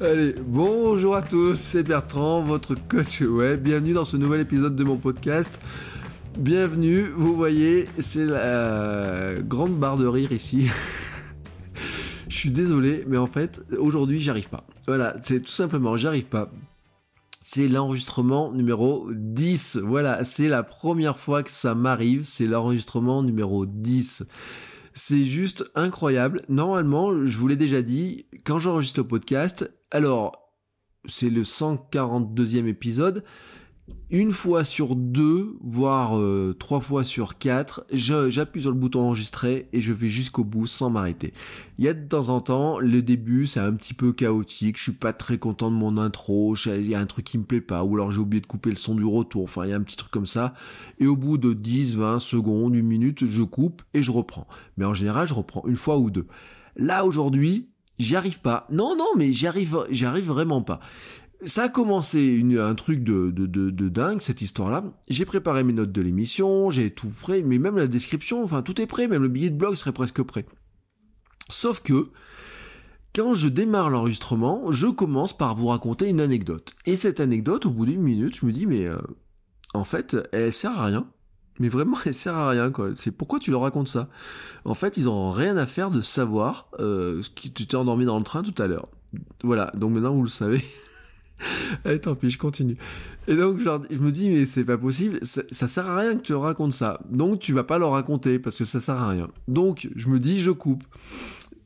Allez, bonjour à tous, c'est Bertrand, votre coach web. Bienvenue dans ce nouvel épisode de mon podcast. Bienvenue, vous voyez, c'est la grande barre de rire ici. Je suis désolé, mais en fait, aujourd'hui, j'arrive pas. Voilà, c'est tout simplement, j'arrive pas. C'est l'enregistrement numéro 10. Voilà, c'est la première fois que ça m'arrive. C'est l'enregistrement numéro 10. C'est juste incroyable. Normalement, je vous l'ai déjà dit, quand j'enregistre le podcast, alors, c'est le 142e épisode, une fois sur deux, voire euh, trois fois sur quatre, j'appuie sur le bouton enregistrer et je vais jusqu'au bout sans m'arrêter. Il y a de temps en temps, le début c'est un petit peu chaotique, je suis pas très content de mon intro, il y a un truc qui me plaît pas, ou alors j'ai oublié de couper le son du retour, enfin il y a un petit truc comme ça, et au bout de 10, 20 secondes, une minute, je coupe et je reprends. Mais en général, je reprends une fois ou deux. Là aujourd'hui, J'y arrive pas. Non, non, mais j'y arrive, vraiment pas. Ça a commencé une, un truc de, de, de, de dingue, cette histoire-là. J'ai préparé mes notes de l'émission, j'ai tout prêt, mais même la description, enfin, tout est prêt, même le billet de blog serait presque prêt. Sauf que, quand je démarre l'enregistrement, je commence par vous raconter une anecdote. Et cette anecdote, au bout d'une minute, je me dis, mais euh, en fait, elle sert à rien. Mais vraiment, elle sert à rien, quoi. C'est pourquoi tu leur racontes ça? En fait, ils ont rien à faire de savoir euh, qui tu t'es endormi dans le train tout à l'heure. Voilà. Donc maintenant, vous le savez. Allez, tant pis, je continue. Et donc, je me dis, mais c'est pas possible, ça, ça, sert à rien que tu leur racontes ça. Donc, tu vas pas leur raconter parce que ça sert à rien. Donc, je me dis, je coupe.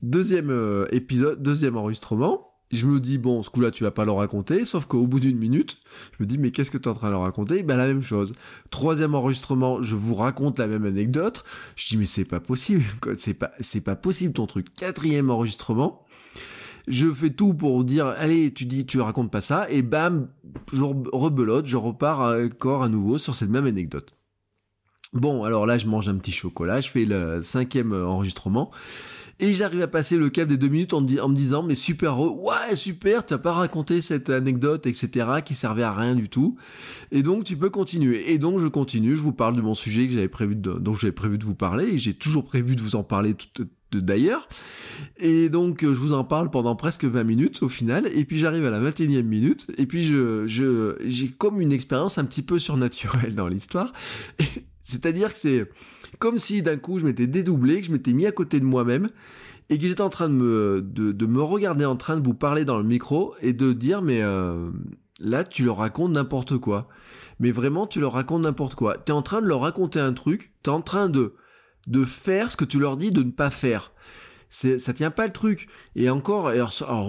Deuxième euh, épisode, deuxième enregistrement je me dis, bon, ce coup-là, tu vas pas leur raconter, sauf qu'au bout d'une minute, je me dis, mais qu'est-ce que tu es en train de leur raconter? Ben, la même chose. Troisième enregistrement, je vous raconte la même anecdote. Je dis, mais c'est pas possible, c'est pas, c'est pas possible ton truc. Quatrième enregistrement, je fais tout pour dire, allez, tu dis, tu racontes pas ça, et bam, je rebelote, je repars encore à nouveau sur cette même anecdote. Bon, alors là, je mange un petit chocolat, je fais le cinquième enregistrement. Et j'arrive à passer le cap des deux minutes en, me disant, mais super, ouais, super, tu n'as pas raconté cette anecdote, etc., qui servait à rien du tout. Et donc, tu peux continuer. Et donc, je continue, je vous parle de mon sujet que j'avais prévu dont j'avais prévu de vous parler, et j'ai toujours prévu de vous en parler tout, d'ailleurs. Et donc, je vous en parle pendant presque 20 minutes au final, et puis j'arrive à la 21e minute, et puis je, je, j'ai comme une expérience un petit peu surnaturelle dans l'histoire. C'est-à-dire que c'est comme si d'un coup je m'étais dédoublé, que je m'étais mis à côté de moi-même et que j'étais en train de me, de, me regarder en train de vous parler dans le micro et de dire mais euh, là tu leur racontes n'importe quoi. Mais vraiment tu leur racontes n'importe quoi. T'es en train de leur raconter un truc, t'es en train de, faire ce que tu leur dis de ne pas faire. C'est, ça tient pas le truc. Et encore,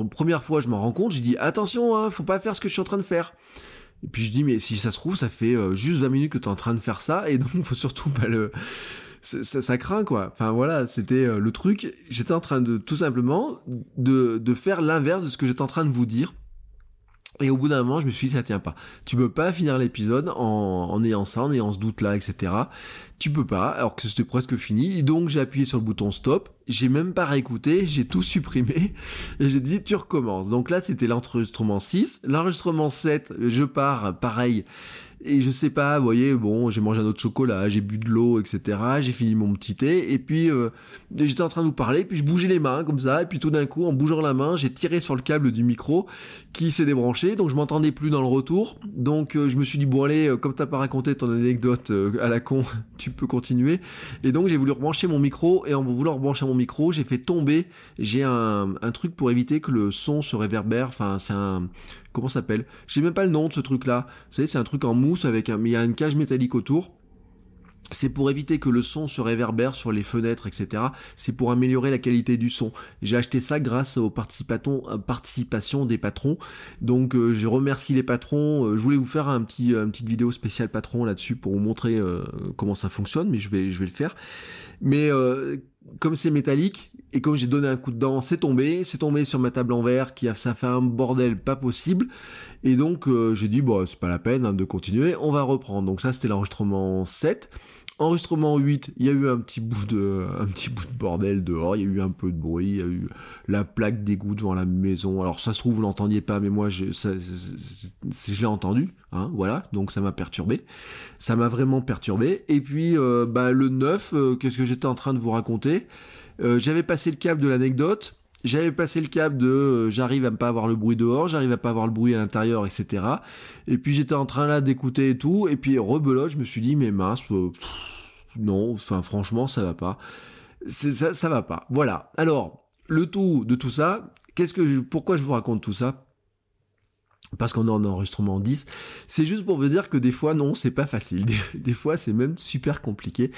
première fois je m'en rends compte, je dis attention, hein, faut pas faire ce que je suis en train de faire. Et puis je dis, mais si ça se trouve, ça fait euh, juste 20 minutes que tu es en train de faire ça, et donc faut surtout pas le... Ça, craint quoi. Enfin voilà, c'était euh, le truc. J'étais en train de tout simplement de, de faire l'inverse de ce que j'étais en train de vous dire. Et au bout d'un moment, je me suis dit, ça tient pas. Tu peux pas finir l'épisode en, en ayant ça, en ayant ce doute-là, etc. Tu peux pas, alors que c'était presque fini. Donc j'ai appuyé sur le bouton stop. J'ai même pas réécouté, j'ai tout supprimé. Et j'ai dit, tu recommences. Donc là, c'était l'enregistrement 6. L'enregistrement 7, je pars, pareil et je sais pas, vous voyez, bon, j'ai mangé un autre chocolat, j'ai bu de l'eau, etc. J'ai fini mon petit thé, et puis euh, j'étais en train de vous parler, puis je bougeais les mains comme ça, et puis tout d'un coup, en bougeant la main, j'ai tiré sur le câble du micro qui s'est débranché, donc je m'entendais plus dans le retour. Donc euh, je me suis dit bon allez, euh, comme t'as pas raconté ton anecdote à la con, tu peux continuer. Et donc j'ai voulu rebrancher mon micro, et en voulant rebrancher mon micro, j'ai fait tomber. J'ai un, un truc pour éviter que le son se réverbère. Enfin, c'est un comment s'appelle? Je sais même pas le nom de ce truc-là. Vous savez, c'est un truc en mousse avec un, il y a une cage métallique autour. C'est pour éviter que le son se réverbère sur les fenêtres, etc. C'est pour améliorer la qualité du son. J'ai acheté ça grâce aux participations des patrons. Donc euh, je remercie les patrons. Euh, je voulais vous faire un petit, une petite vidéo spéciale patron là-dessus pour vous montrer euh, comment ça fonctionne, mais je vais, je vais le faire. Mais comme c'est métallique, et comme j'ai donné un coup de dent, c'est tombé, c'est tombé sur ma table en verre, qui a, ça fait un bordel pas possible. Et donc euh, j'ai dit bon c'est pas la peine hein, de continuer, on va reprendre. Donc ça c'était l'enregistrement 7. Enregistrement 8, il y a eu un petit bout de bordel dehors, il y a eu un peu de bruit, il y a eu la plaque d'égout devant la maison. Alors ça se trouve vous l'entendiez pas mais moi je l'ai entendu, hein, voilà, donc ça m'a perturbé. Ça m'a vraiment perturbé et puis euh, bah le 9, euh, qu'est-ce que j'étais en train de vous raconter? Euh, j'avais passé le cap de l'anecdote, j'avais passé le cap de euh, j'arrive à ne pas avoir le bruit dehors, j'arrive à pas avoir le bruit à l'intérieur, etc. Et puis j'étais en train là d'écouter et tout, et puis rebelote, je me suis dit mais mince, euh, non, enfin franchement ça va pas, ça, ça va pas. Voilà. Alors le tout de tout ça, qu'est-ce que pourquoi je vous raconte tout ça? Parce qu'on est en enregistrement 10, c'est juste pour vous dire que des fois, non, c'est pas facile. Des, fois, c'est même super compliqué.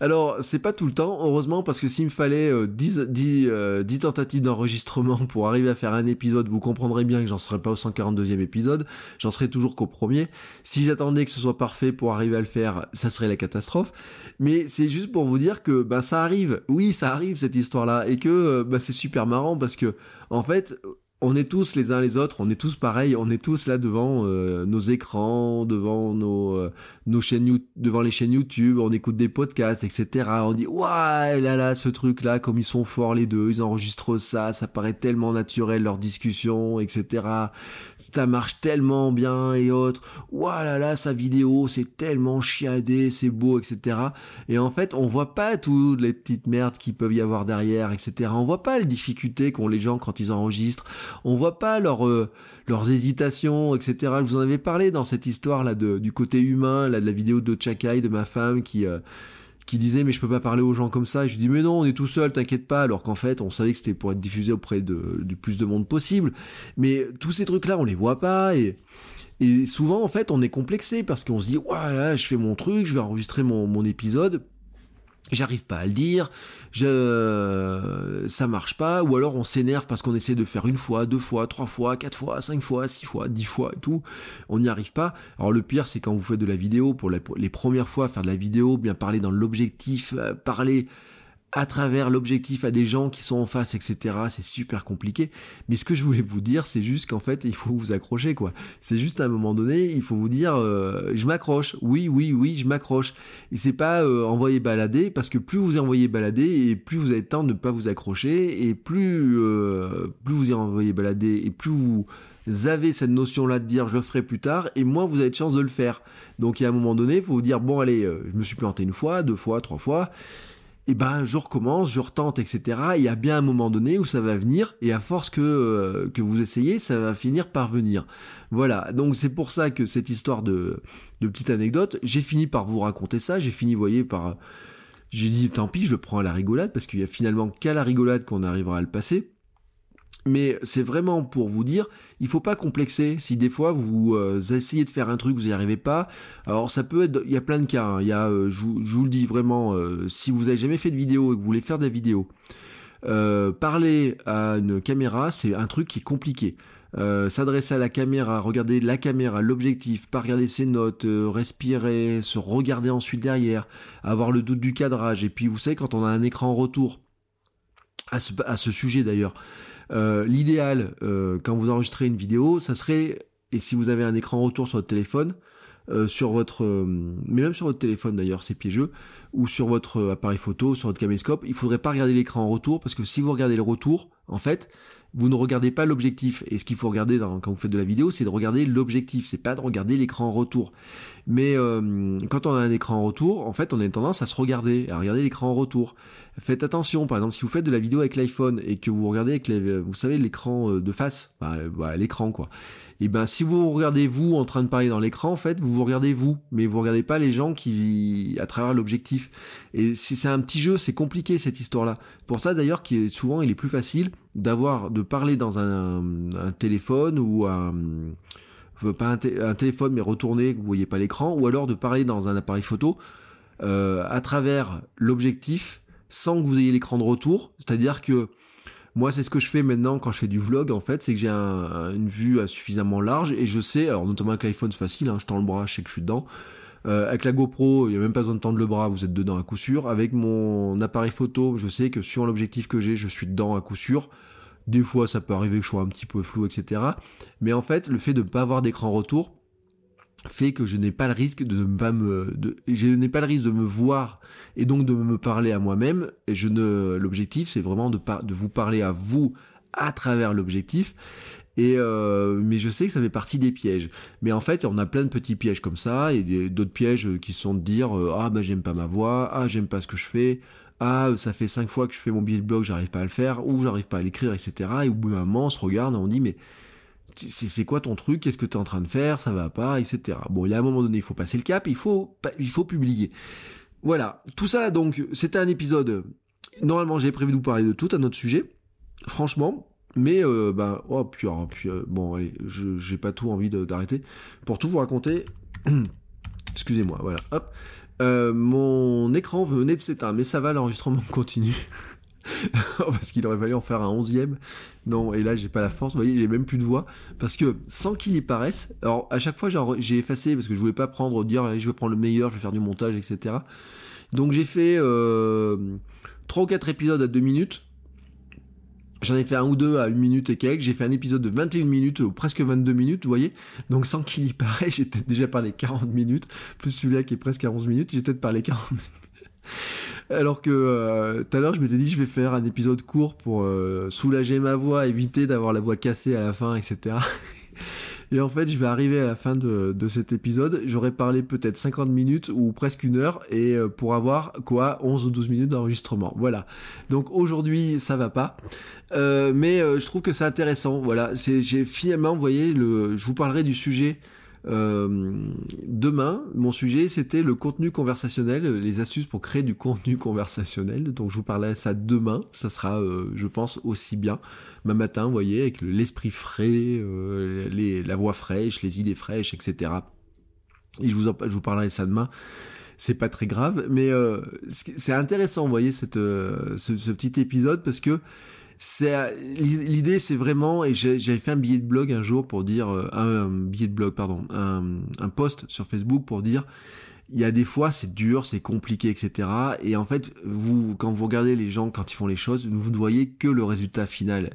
Alors, c'est pas tout le temps, heureusement, parce que s'il me fallait 10, euh, 10, euh, tentatives d'enregistrement pour arriver à faire un épisode, vous comprendrez bien que j'en serais pas au 142e épisode, j'en serais toujours qu'au premier. Si j'attendais que ce soit parfait pour arriver à le faire, ça serait la catastrophe. Mais c'est juste pour vous dire que bah, ça arrive, oui, ça arrive cette histoire-là, et que euh, bah, c'est super marrant parce que, en fait, on est tous les uns les autres, on est tous pareils, on est tous là devant euh, nos écrans, devant nos, euh, nos chaînes, devant les chaînes YouTube, on écoute des podcasts, etc. On dit ouais là là ce truc là, comme ils sont forts les deux, ils enregistrent ça, ça paraît tellement naturel leur discussion, etc. Ça marche tellement bien et autres. Ouah là là sa vidéo c'est tellement chiadé, c'est beau, etc. Et en fait on voit pas toutes les petites merdes qui peuvent y avoir derrière, etc. On voit pas les difficultés qu'ont les gens quand ils enregistrent on voit pas euh, leurs hésitations, etc. Vous en avais parlé dans cette histoire là du côté humain, là, de la vidéo de Chakai, de ma femme qui euh, disait mais je peux pas parler aux gens comme ça. Je dis mais non, on est tout seul, t'inquiète pas. Alors qu'en fait, on savait que c'était pour être diffusé auprès de, du plus de monde possible. Mais tous ces trucs là, on les voit pas et souvent en fait, on est complexé parce qu'on se dit voilà, je fais mon truc, je vais enregistrer mon épisode j'arrive pas à le dire, je, ça marche pas, ou alors on s'énerve parce qu'on essaie de faire une fois, deux fois, trois fois, quatre fois, cinq fois, six fois, dix fois et tout, on n'y arrive pas. Alors le pire c'est quand vous faites de la vidéo, pour les premières fois faire de la vidéo, bien parler dans l'objectif, euh, parler à travers l'objectif à des gens qui sont en face, etc. C'est super compliqué. Mais ce que je voulais vous dire, c'est juste qu'en fait, il faut vous accrocher, quoi. C'est juste à un moment donné, il faut vous dire, euh, je m'accroche. Oui, oui, oui, je m'accroche. Et c'est pas euh, envoyer balader, parce que plus vous envoyez balader, et plus vous avez le temps de ne pas vous accrocher, et plus, euh, plus vous y envoyez balader, et plus vous avez cette notion-là de dire je le ferai plus tard, et moins vous avez de chance de le faire. Donc il y a un moment donné, il faut vous dire, bon allez, je me suis planté une fois, deux fois, trois fois, et ben je recommence, je retente, etc. Il y a bien un moment donné où ça va venir, et à force que, euh, que vous essayez, ça va finir par venir. Voilà, donc c'est pour ça que cette histoire de, de petite anecdote, j'ai fini par vous raconter ça, j'ai fini, vous voyez, par... J'ai dit tant pis, je le prends à la rigolade, parce qu'il y a finalement qu'à la rigolade qu'on arrivera à le passer. Mais c'est vraiment pour vous dire, il faut pas complexer. Si des fois vous euh, essayez de faire un truc, vous n'y arrivez pas. Alors ça peut être, il y a plein de cas. Hein. Il y a, euh, je, vous, le dis vraiment, euh, si vous avez jamais fait de vidéo et que vous voulez faire des vidéos, parler à une caméra, c'est un truc qui est compliqué. s'adresser à la caméra, regarder la caméra, l'objectif, pas regarder ses notes, respirer, se regarder ensuite derrière, avoir le doute du cadrage. Et puis vous savez quand on a un écran retour à ce sujet d'ailleurs. Euh, l'idéal, euh, quand vous enregistrez une vidéo, ça serait, et si vous avez un écran retour sur votre téléphone, euh, sur votre, mais même sur votre téléphone d'ailleurs, c'est piégeux, ou sur votre appareil photo, sur votre caméscope, il faudrait pas regarder l'écran en retour parce que si vous regardez le retour, en fait, vous ne regardez pas l'objectif. Et ce qu'il faut regarder quand vous faites de la vidéo, c'est de regarder l'objectif, c'est pas de regarder l'écran en retour. Mais euh, quand on a un écran en retour, en fait, on a une tendance à se regarder, à regarder l'écran en retour. Faites attention, par exemple, si vous faites de la vidéo avec l'iPhone et que vous regardez avec, vous savez, l'écran euh, de face, bah, l'écran quoi et ben si vous regardez vous en train de parler dans l'écran, en fait, vous vous regardez vous, mais vous regardez pas les gens qui à travers l'objectif. Et c'est un petit jeu, c'est compliqué cette histoire-là. Pour ça d'ailleurs, qui souvent il est plus facile d'avoir de parler dans un, téléphone ou un pas un, téléphone mais retourné, vous voyez pas l'écran, ou alors de parler dans un appareil photo euh, à travers l'objectif sans que vous ayez l'écran de retour. C'est-à-dire que moi, c'est ce que je fais maintenant quand je fais du vlog, en fait, c'est que j'ai une vue suffisamment large et je sais, alors notamment avec l'iPhone, c'est facile, hein, je tends le bras, je sais que je suis dedans. Euh, avec la GoPro, il n'y a même pas besoin de tendre le bras, vous êtes dedans à coup sûr. Avec mon appareil photo, je sais que sur l'objectif que j'ai, je suis dedans à coup sûr. Des fois, ça peut arriver que je sois un petit peu flou, etc. Mais en fait, le fait de ne pas avoir d'écran retour fait que je n'ai pas le risque de ne pas me, je n'ai pas le risque de me voir et donc de me parler à moi-même. Et je ne, l'objectif, c'est vraiment de, de vous parler à vous à travers l'objectif. Et euh, mais je sais que ça fait partie des pièges. Mais en fait, on a plein de petits pièges comme ça et d'autres pièges qui sont de dire euh, ah bah j'aime pas ma voix, ah j'aime pas ce que je fais, ah ça fait cinq fois que je fais mon billet de blog, j'arrive pas à le faire ou j'arrive pas à l'écrire, etc. Et au bout d'un moment, on se regarde et on dit mais c'est quoi ton truc, qu'est-ce que tu es en train de faire, ça va pas, etc. Bon, il y a un moment donné, il faut passer le cap, il faut, publier. Voilà, tout ça, donc, c'était un épisode. Normalement, j'avais prévu de vous parler de tout un autre sujet. Franchement, mais euh, bah oh puis, oh, puis euh, bon allez, j'ai pas tout envie d'arrêter pour tout vous raconter. Excusez-moi, voilà, hop. Euh, mon écran venait de s'éteindre, mais ça va, l'enregistrement continue. parce qu'il aurait fallu en faire un onzième. Non, et là j'ai pas la force, vous voyez, j'ai même plus de voix. Parce que sans qu'il y paraisse, alors à chaque fois j'ai effacé parce que je voulais pas prendre, dire je vais prendre le meilleur, je vais faire du montage, etc. Donc j'ai fait euh, 3 ou 4 épisodes à 2 minutes J'en ai fait un ou deux à une minute et quelques. J'ai fait un épisode de 21 minutes, ou presque 22 minutes, vous voyez. Donc sans qu'il y paraît, j'ai peut-être déjà parlé 40 minutes, plus celui-là qui est presque à 11 minutes, j'ai peut-être parlé 40 minutes. Alors que euh, tout à l'heure, je m'étais dit, je vais faire un épisode court pour euh, soulager ma voix, éviter d'avoir la voix cassée à la fin, etc. Et en fait, je vais arriver à la fin de, cet épisode, j'aurais parlé peut-être 50 minutes ou presque une heure, et euh, pour avoir quoi 11 ou 12 minutes d'enregistrement. Voilà. Donc aujourd'hui, ça va pas. Mais je trouve que c'est intéressant. Voilà. J'ai finalement, vous voyez, le, je vous parlerai du sujet euh, demain, mon sujet, c'était le contenu conversationnel, les astuces pour créer du contenu conversationnel. Donc je vous parlerai ça demain. Ça sera, euh, je pense, aussi bien. Ma matin, vous voyez, avec l'esprit frais, euh, la voix fraîche, les idées fraîches, etc. Et je vous, en, je parlerai ça demain. C'est pas très grave, mais c'est intéressant, vous voyez, ce petit épisode parce que c'est l'idée c'est vraiment et j'avais fait un billet de blog un jour pour dire euh, un, billet de blog pardon un, un post sur Facebook pour dire il y a des fois c'est dur c'est compliqué etc et en fait vous quand vous regardez les gens quand ils font les choses vous ne voyez que le résultat final.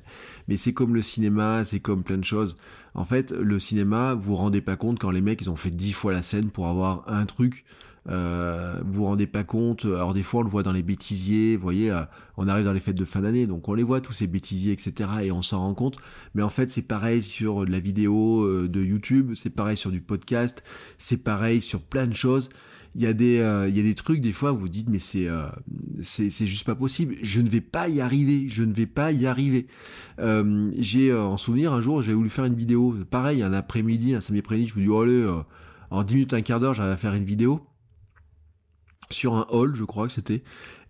Mais c'est comme le cinéma c'est comme plein de choses. En fait le cinéma vous vous rendez pas compte quand les mecs ils ont fait dix fois la scène pour avoir un truc euh, vous vous rendez pas compte. Alors des fois on le voit dans les bêtisiers, vous voyez, euh, on arrive dans les fêtes de fin d'année, donc on les voit tous ces bêtisiers, etc. Et on s'en rend compte. Mais en fait c'est pareil sur de la vidéo euh, de YouTube, c'est pareil sur du podcast, c'est pareil sur plein de choses. Il y a des, euh, il y a des trucs des fois où vous dites mais c'est, c'est, juste pas possible. Je ne vais pas y arriver. Je ne vais pas y arriver. j'ai en souvenir un jour j'ai voulu faire une vidéo, pareil un après-midi, un samedi après-midi, je me dis oh, allez en 10 minutes, un quart d'heure, j'allais faire une vidéo sur un hall, je crois que c'était.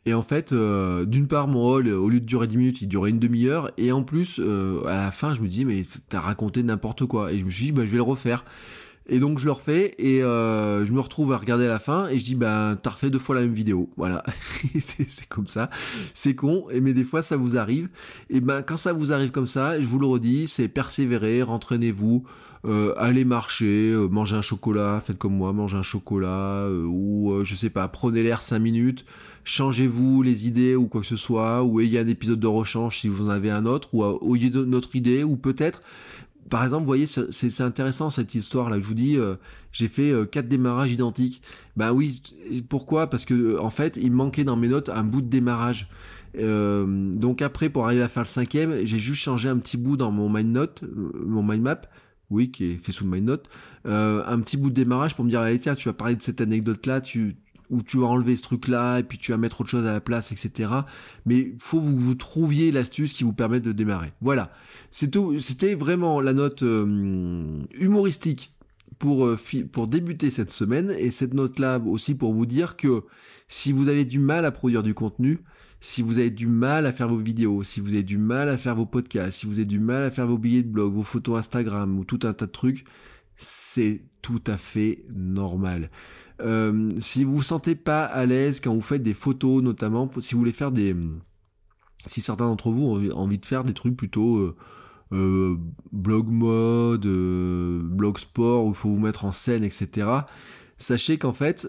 Et en fait, euh, d'une part, mon hall, au lieu de durer 10 minutes, il durait une demi-heure. Et en plus, euh, à la fin, je me dis, mais t'as raconté n'importe quoi. Et je me suis dit, bah, je vais le refaire. Et donc je le refais et euh, je me retrouve à regarder la fin et je dis bah t'as refait deux fois la même vidéo. Voilà, c'est comme ça, c'est con. Mais des fois ça vous arrive. Et ben quand ça vous arrive comme ça, je vous le redis, c'est persévérer, rentraînez-vous, euh, allez marcher, euh, mangez un chocolat, faites comme moi, mangez un chocolat ou je sais pas, prenez l'air cinq minutes, changez-vous les idées ou quoi que ce soit, ou ayez un épisode de rechange si vous en avez un autre, ou ayez notre idée, ou peut-être par exemple, vous voyez, c'est intéressant cette histoire là. Je vous dis, euh, j'ai fait euh, quatre démarrages identiques. Ben oui, pourquoi? Parce que en fait, il manquait dans mes notes un bout de démarrage. Euh, donc après, pour arriver à faire le cinquième, j'ai juste changé un petit bout dans mon mind note, mon mind map, oui, qui est fait sous mind note, un petit bout de démarrage pour me dire, allez tiens, tu vas parler de cette anecdote là, tu où tu vas enlever ce truc-là et puis tu vas mettre autre chose à la place, etc. Mais faut que vous, trouviez l'astuce qui vous permette de démarrer. Voilà. C'était vraiment la note euh, humoristique pour euh, pour débuter cette semaine et cette note-là aussi pour vous dire que si vous avez du mal à produire du contenu, si vous avez du mal à faire vos vidéos, si vous avez du mal à faire vos podcasts, si vous avez du mal à faire vos billets de blog, vos photos Instagram ou tout un tas de trucs, c'est tout à fait normal. Euh, si vous vous sentez pas à l'aise quand vous faites des photos, notamment, si vous voulez faire des, si certains d'entre vous ont envie de faire des trucs plutôt euh, euh, blog mode, blog sport où il faut vous mettre en scène, etc. sachez qu'en fait,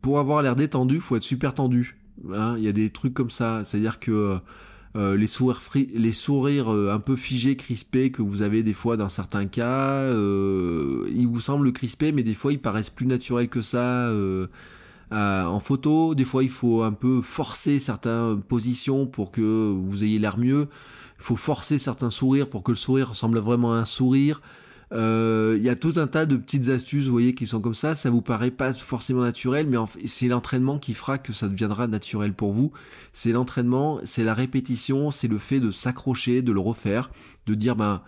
pour avoir l'air détendu, faut être super tendu. Hein. Il y a des trucs comme ça, c'est-à-dire que euh, les sourires, euh, un peu figés, crispés que vous avez des fois dans certains cas, euh, ils vous semblent crispés, mais des fois ils paraissent plus naturels que ça. en photo, des fois il faut un peu forcer certaines positions pour que vous ayez l'air mieux. Il faut forcer certains sourires pour que le sourire ressemble vraiment à un sourire. Euh, il y a tout un tas de petites astuces, vous voyez, qui sont comme ça. Ça vous paraît pas forcément naturel, mais c'est l'entraînement qui fera que ça deviendra naturel pour vous. C'est l'entraînement, c'est la répétition, c'est le fait de s'accrocher, de le refaire, de dire ben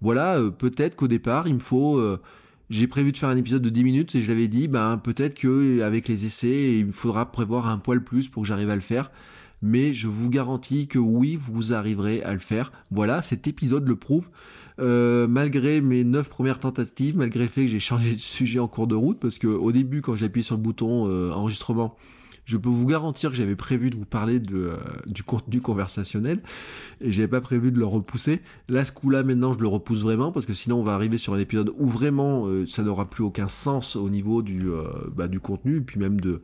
voilà, euh, peut-être qu'au départ il me faut euh, j'ai prévu de faire un épisode de 10 minutes et je l'avais dit, ben peut-être que avec les essais, il me faudra prévoir un poil plus pour que j'arrive à le faire mais je vous garantis que oui, vous arriverez à le faire. Voilà, cet épisode le prouve. Euh, malgré mes neuf premières tentatives, malgré le fait que j'ai changé de sujet en cours de route, parce que au début, quand j'ai appuyé sur le bouton euh, enregistrement, je peux vous garantir que j'avais prévu de vous parler euh, du contenu conversationnel et j'avais pas prévu de le repousser. Là, ce coup-là, maintenant, je le repousse vraiment parce que sinon, on va arriver sur un épisode où vraiment ça n'aura plus aucun sens au niveau du, bah, du contenu et puis même de,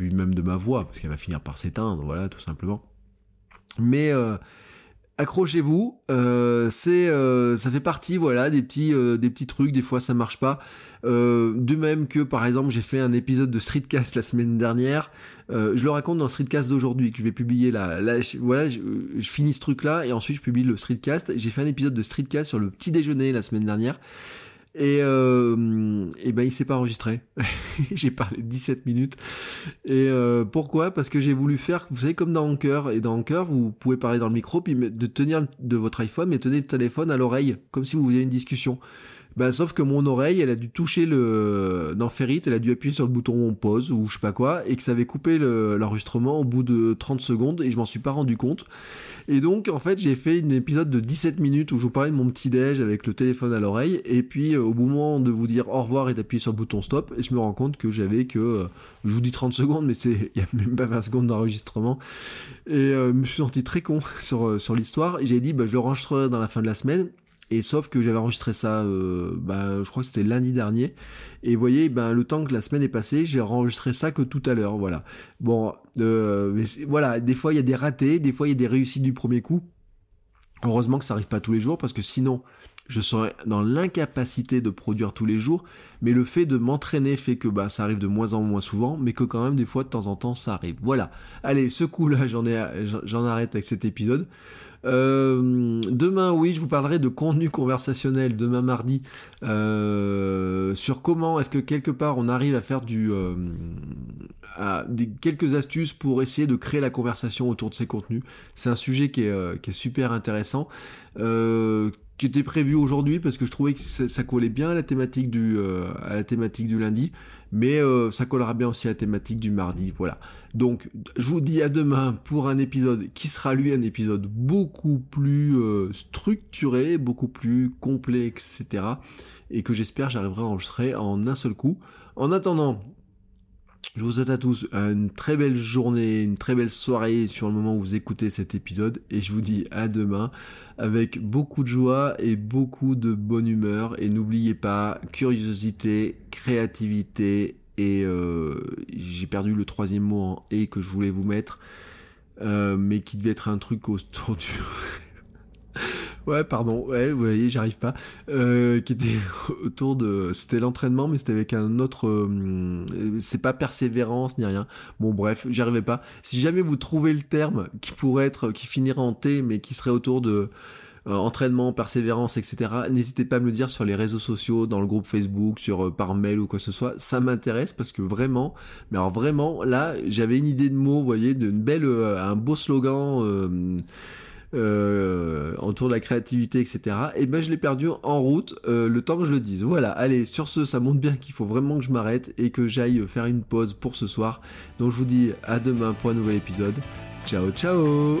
même de ma voix, parce qu'elle va finir par s'éteindre, voilà, tout simplement. Mais euh, accrochez-vous, euh, c'est, euh, ça fait partie, voilà, des petits, des petits trucs. Des fois, ça marche pas. de même que, par exemple, j'ai fait un épisode de Streetcast la semaine dernière. je le raconte dans Streetcast d'aujourd'hui que je vais publier là. là voilà, je, je, finis ce truc-là et ensuite je publie le Streetcast. J'ai fait un épisode de Streetcast sur le petit déjeuner la semaine dernière. Et, euh, et ben il s'est pas enregistré. j'ai parlé 17 minutes. Et euh, pourquoi? Parce que j'ai voulu faire, vous savez, comme dans Anchor. Et dans Anchor, vous pouvez parler dans le micro, puis de tenir de votre iPhone, mais tenir le téléphone à l'oreille, comme si vous aviez une discussion. Ben, sauf que mon oreille, elle a dû toucher le. Dans Ferrit, elle a dû appuyer sur le bouton pause ou je sais pas quoi, et que ça avait coupé l'enregistrement au bout de 30 secondes, et je m'en suis pas rendu compte. Et donc, en fait, j'ai fait un épisode de 17 minutes où je vous parlais de mon petit déj avec le téléphone à l'oreille, et puis euh, au moment de vous dire au revoir et d'appuyer sur le bouton stop, et je me rends compte que j'avais que. Euh, je vous dis 30 secondes, mais il y a même pas 20 secondes d'enregistrement. Et euh, je me suis senti très con sur, sur l'histoire, et j'ai dit, bah, je le dans la fin de la semaine. Et sauf que j'avais enregistré ça, euh, bah, je crois que c'était lundi dernier. Et vous voyez, ben, le temps que la semaine est passée, j'ai enregistré ça que tout à l'heure. Voilà. Bon, euh, voilà, des fois il y a des ratés, des fois il y a des réussites du premier coup. Heureusement que ça arrive pas tous les jours, parce que sinon, je serais dans l'incapacité de produire tous les jours, mais le fait de m'entraîner fait que bah, ça arrive de moins en moins souvent, mais que quand même des fois de temps en temps ça arrive. Voilà. Allez, ce coup-là, j'en j'en arrête avec cet épisode. Euh, demain, oui, je vous parlerai de contenu conversationnel demain mardi euh, sur comment est-ce que quelque part on arrive à faire du euh, des, quelques astuces pour essayer de créer la conversation autour de ces contenus. C'est un sujet qui est, qui est super intéressant qui était prévu aujourd'hui parce que je trouvais que ça, collait bien à la thématique du, euh, à la thématique du lundi, mais euh, ça collera bien aussi à la thématique du mardi. Voilà. Donc, je vous dis à demain pour un épisode qui sera lui un épisode beaucoup plus euh, structuré, beaucoup plus complet, etc. Et que j'espère j'arriverai à enregistrer en un seul coup. En attendant, je vous souhaite à tous une très belle journée, une très belle soirée sur le moment où vous écoutez cet épisode et je vous dis à demain avec beaucoup de joie et beaucoup de bonne humeur et n'oubliez pas curiosité, créativité et euh, j'ai perdu le troisième mot en et que je voulais vous mettre euh, mais qui devait être un truc autour du Ouais, pardon, ouais, vous voyez, j'arrive pas. Euh, qui était autour de. C'était l'entraînement, mais c'était avec un autre. Euh, c'est pas persévérance ni rien. Bon, bref, j'y pas. Si jamais vous trouvez le terme qui pourrait être. qui finirait en T, mais qui serait autour de. Euh, entraînement, persévérance, etc. N'hésitez pas à me le dire sur les réseaux sociaux, dans le groupe Facebook, sur par mail ou quoi que ce soit. Ça m'intéresse parce que vraiment, mais alors vraiment, là, j'avais une idée de mots, vous voyez, d'une belle, un beau slogan euh, autour de la créativité, etc. Et ben je l'ai perdu en route euh, le temps que je le dise. Voilà, allez, sur ce, ça montre bien qu'il faut vraiment que je m'arrête et que j'aille faire une pause pour ce soir. Donc je vous dis à demain pour un nouvel épisode. Ciao, ciao